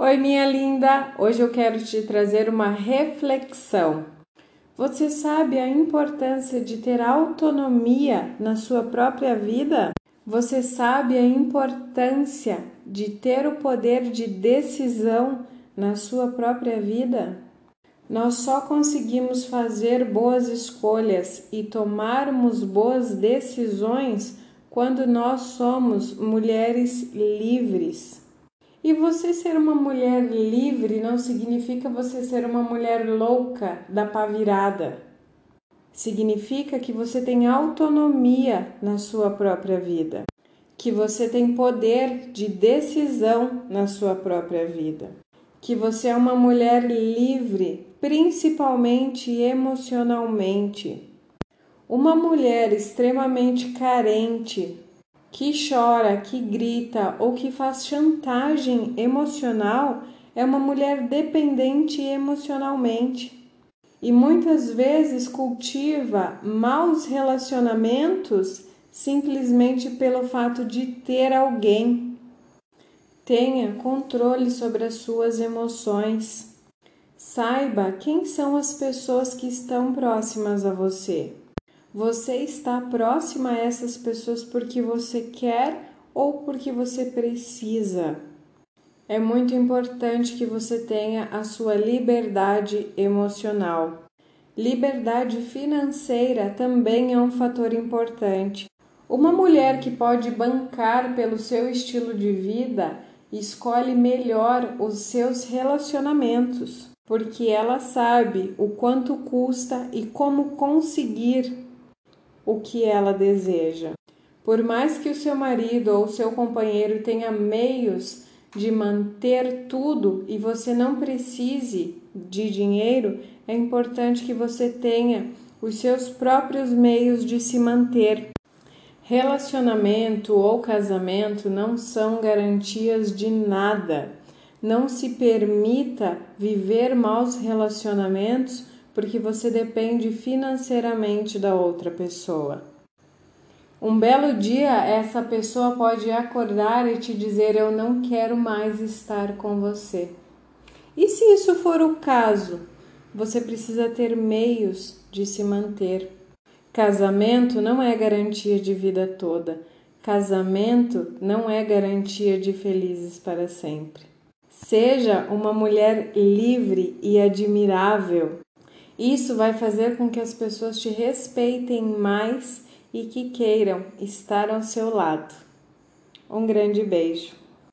Oi, minha linda! Hoje eu quero te trazer uma reflexão. Você sabe a importância de ter autonomia na sua própria vida? Você sabe a importância de ter o poder de decisão na sua própria vida? Nós só conseguimos fazer boas escolhas e tomarmos boas decisões quando nós somos mulheres livres. E você ser uma mulher livre não significa você ser uma mulher louca da pá virada. Significa que você tem autonomia na sua própria vida, que você tem poder de decisão na sua própria vida, que você é uma mulher livre, principalmente emocionalmente. Uma mulher extremamente carente que chora, que grita ou que faz chantagem emocional é uma mulher dependente emocionalmente e muitas vezes cultiva maus relacionamentos simplesmente pelo fato de ter alguém. Tenha controle sobre as suas emoções. Saiba quem são as pessoas que estão próximas a você. Você está próxima a essas pessoas porque você quer ou porque você precisa. É muito importante que você tenha a sua liberdade emocional. Liberdade financeira também é um fator importante. Uma mulher que pode bancar pelo seu estilo de vida escolhe melhor os seus relacionamentos, porque ela sabe o quanto custa e como conseguir o que ela deseja. Por mais que o seu marido ou seu companheiro tenha meios de manter tudo e você não precise de dinheiro, é importante que você tenha os seus próprios meios de se manter. Relacionamento ou casamento não são garantias de nada. Não se permita viver maus relacionamentos porque você depende financeiramente da outra pessoa. Um belo dia, essa pessoa pode acordar e te dizer: Eu não quero mais estar com você. E se isso for o caso, você precisa ter meios de se manter. Casamento não é garantia de vida toda. Casamento não é garantia de felizes para sempre. Seja uma mulher livre e admirável isso vai fazer com que as pessoas te respeitem mais e que queiram estar ao seu lado. Um grande beijo.